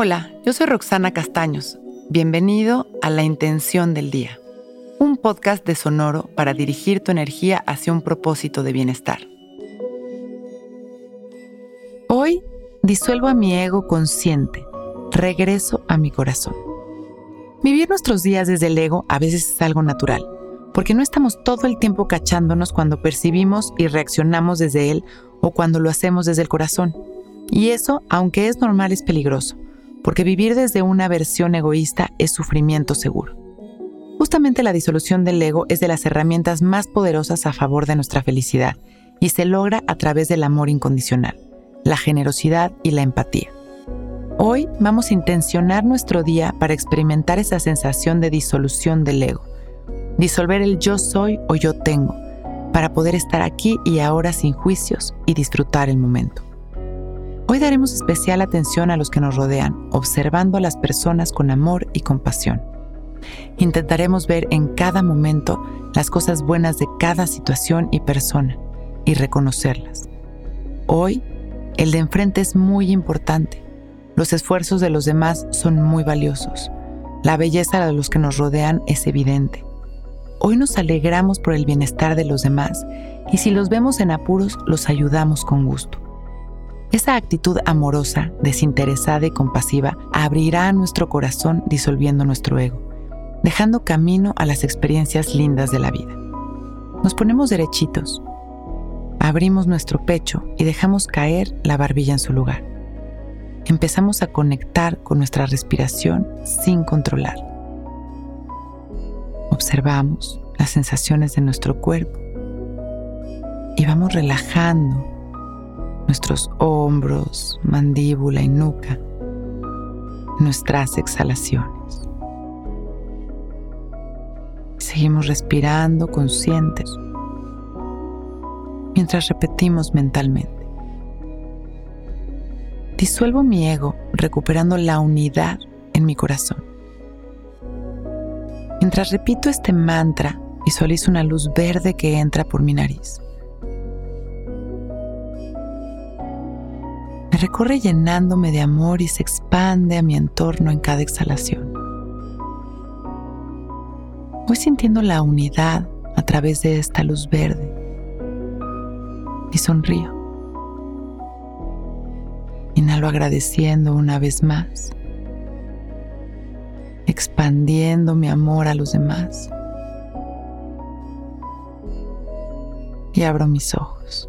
Hola, yo soy Roxana Castaños. Bienvenido a La Intención del Día, un podcast de Sonoro para dirigir tu energía hacia un propósito de bienestar. Hoy disuelvo a mi ego consciente, regreso a mi corazón. Vivir nuestros días desde el ego a veces es algo natural, porque no estamos todo el tiempo cachándonos cuando percibimos y reaccionamos desde él o cuando lo hacemos desde el corazón. Y eso, aunque es normal, es peligroso, porque vivir desde una versión egoísta es sufrimiento seguro. Justamente la disolución del ego es de las herramientas más poderosas a favor de nuestra felicidad y se logra a través del amor incondicional, la generosidad y la empatía. Hoy vamos a intencionar nuestro día para experimentar esa sensación de disolución del ego, disolver el yo soy o yo tengo, para poder estar aquí y ahora sin juicios y disfrutar el momento. Hoy daremos especial atención a los que nos rodean, observando a las personas con amor y compasión. Intentaremos ver en cada momento las cosas buenas de cada situación y persona y reconocerlas. Hoy, el de enfrente es muy importante. Los esfuerzos de los demás son muy valiosos. La belleza de los que nos rodean es evidente. Hoy nos alegramos por el bienestar de los demás y si los vemos en apuros, los ayudamos con gusto. Esa actitud amorosa, desinteresada y compasiva abrirá nuestro corazón disolviendo nuestro ego, dejando camino a las experiencias lindas de la vida. Nos ponemos derechitos, abrimos nuestro pecho y dejamos caer la barbilla en su lugar. Empezamos a conectar con nuestra respiración sin controlar. Observamos las sensaciones de nuestro cuerpo y vamos relajando nuestros hombros, mandíbula y nuca, nuestras exhalaciones. Seguimos respirando conscientes mientras repetimos mentalmente. Disuelvo mi ego recuperando la unidad en mi corazón. Mientras repito este mantra, visualizo una luz verde que entra por mi nariz. Recorre llenándome de amor y se expande a mi entorno en cada exhalación. Voy sintiendo la unidad a través de esta luz verde y sonrío. Inhalo agradeciendo una vez más, expandiendo mi amor a los demás. Y abro mis ojos